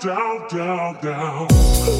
down, down, down.